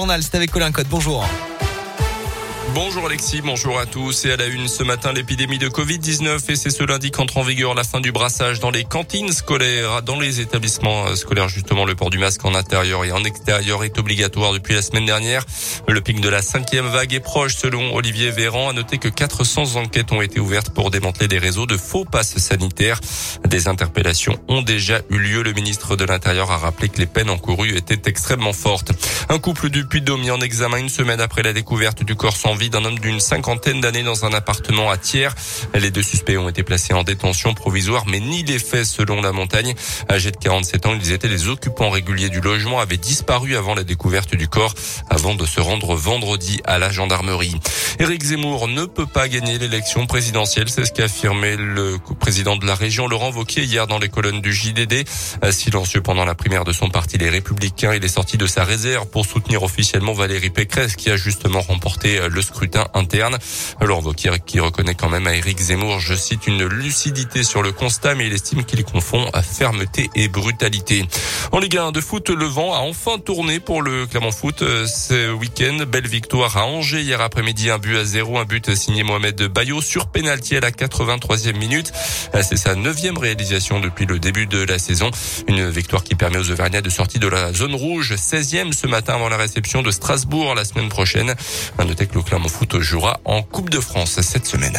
C'est avec Colin. Bonjour. Bonjour Alexis, bonjour à tous. Et à la une ce matin, l'épidémie de Covid-19 et c'est ce lundi qu'entre en vigueur la fin du brassage dans les cantines scolaires, dans les établissements scolaires. Justement, le port du masque en intérieur et en extérieur est obligatoire depuis la semaine dernière. Le pic de la cinquième vague est proche selon Olivier Véran. À noter que 400 enquêtes ont été ouvertes pour démanteler des réseaux de faux passes sanitaires. Des interpellations ont déjà eu lieu. Le ministre de l'Intérieur a rappelé que les peines encourues étaient extrêmement fortes. Un couple du Puy-de-Dôme mis en examen une semaine après la découverte du corps sans vie d'un homme d'une cinquantaine d'années dans un appartement à Thiers. Les deux suspects ont été placés en détention provisoire, mais ni les faits selon la montagne. Âgés de 47 ans, ils étaient les occupants réguliers du logement, avaient disparu avant la découverte du corps, avant de se rendre vendredi à la gendarmerie. Éric Zemmour ne peut pas gagner l'élection présidentielle, c'est ce qu'a affirmé le président de la région, Laurent Vauquier, hier dans les colonnes du JDD. Silencieux pendant la primaire de son parti, les Républicains, il est sorti de sa réserve pour soutenir officiellement Valérie Pécresse, qui a justement remporté le scrutin interne. Alors Vauquier qui reconnaît quand même à Éric Zemmour, je cite, une lucidité sur le constat, mais il estime qu'il confond à fermeté et brutalité. En Ligue 1 de foot, le vent a enfin tourné pour le Clermont Foot ce week-end. Belle victoire à Angers hier après-midi, un but à zéro, un but signé Mohamed Bayo sur pénalty à la 83e minute. C'est sa neuvième réalisation depuis le début de la saison. Une victoire qui permet aux Auvergnats de sortir de la zone rouge, 16e ce matin avant la réception de Strasbourg la semaine prochaine. Noter que le Clermont Foot jouera en Coupe de France cette semaine.